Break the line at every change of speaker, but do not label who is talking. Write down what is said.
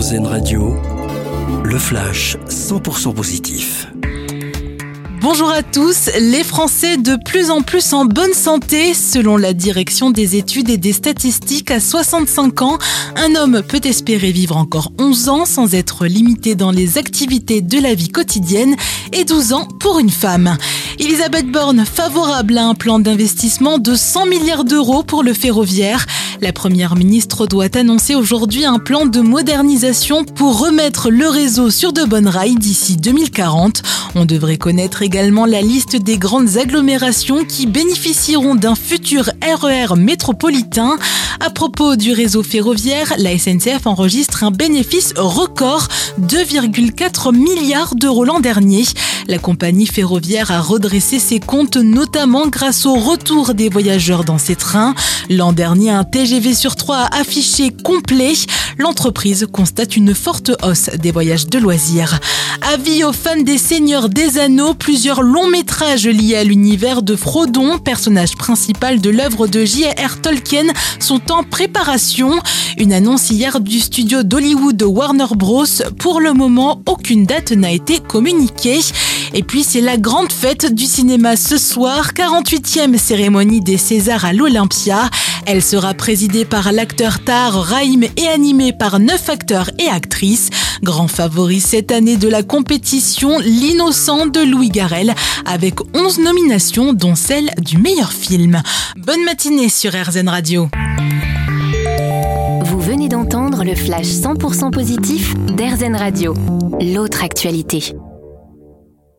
Radio, le flash 100% positif.
Bonjour à tous, les Français de plus en plus en bonne santé. Selon la direction des études et des statistiques, à 65 ans, un homme peut espérer vivre encore 11 ans sans être limité dans les activités de la vie quotidienne et 12 ans pour une femme. Elisabeth Borne, favorable à un plan d'investissement de 100 milliards d'euros pour le ferroviaire. La première ministre doit annoncer aujourd'hui un plan de modernisation pour remettre le réseau sur de bonnes rails d'ici 2040. On devrait connaître également la liste des grandes agglomérations qui bénéficieront d'un futur RER e métropolitain. À propos du réseau ferroviaire, la SNCF enregistre un bénéfice record 2,4 milliards d'euros l'an dernier. La compagnie ferroviaire a redressé ses comptes notamment grâce au retour des voyageurs dans ses trains. L'an dernier, un TGV sur 3 a affiché complet. L'entreprise constate une forte hausse des voyages de loisirs. Avis aux fans des Seigneurs des Anneaux, plusieurs longs métrages liés à l'univers de Frodon, personnage principal de l'œuvre de J.R. Tolkien, sont en préparation. Une annonce hier du studio d'Hollywood Warner Bros. Pour le moment, aucune date n'a été communiquée. Et puis c'est la grande fête du cinéma ce soir, 48e cérémonie des Césars à l'Olympia. Elle sera présidée par l'acteur Tar Raïm et animée par neuf acteurs et actrices. Grand favori cette année de la compétition, L'innocent de Louis Garrel, avec 11 nominations dont celle du meilleur film. Bonne matinée sur RZN Radio.
Vous venez d'entendre le flash 100% positif d'RZN Radio. L'autre actualité.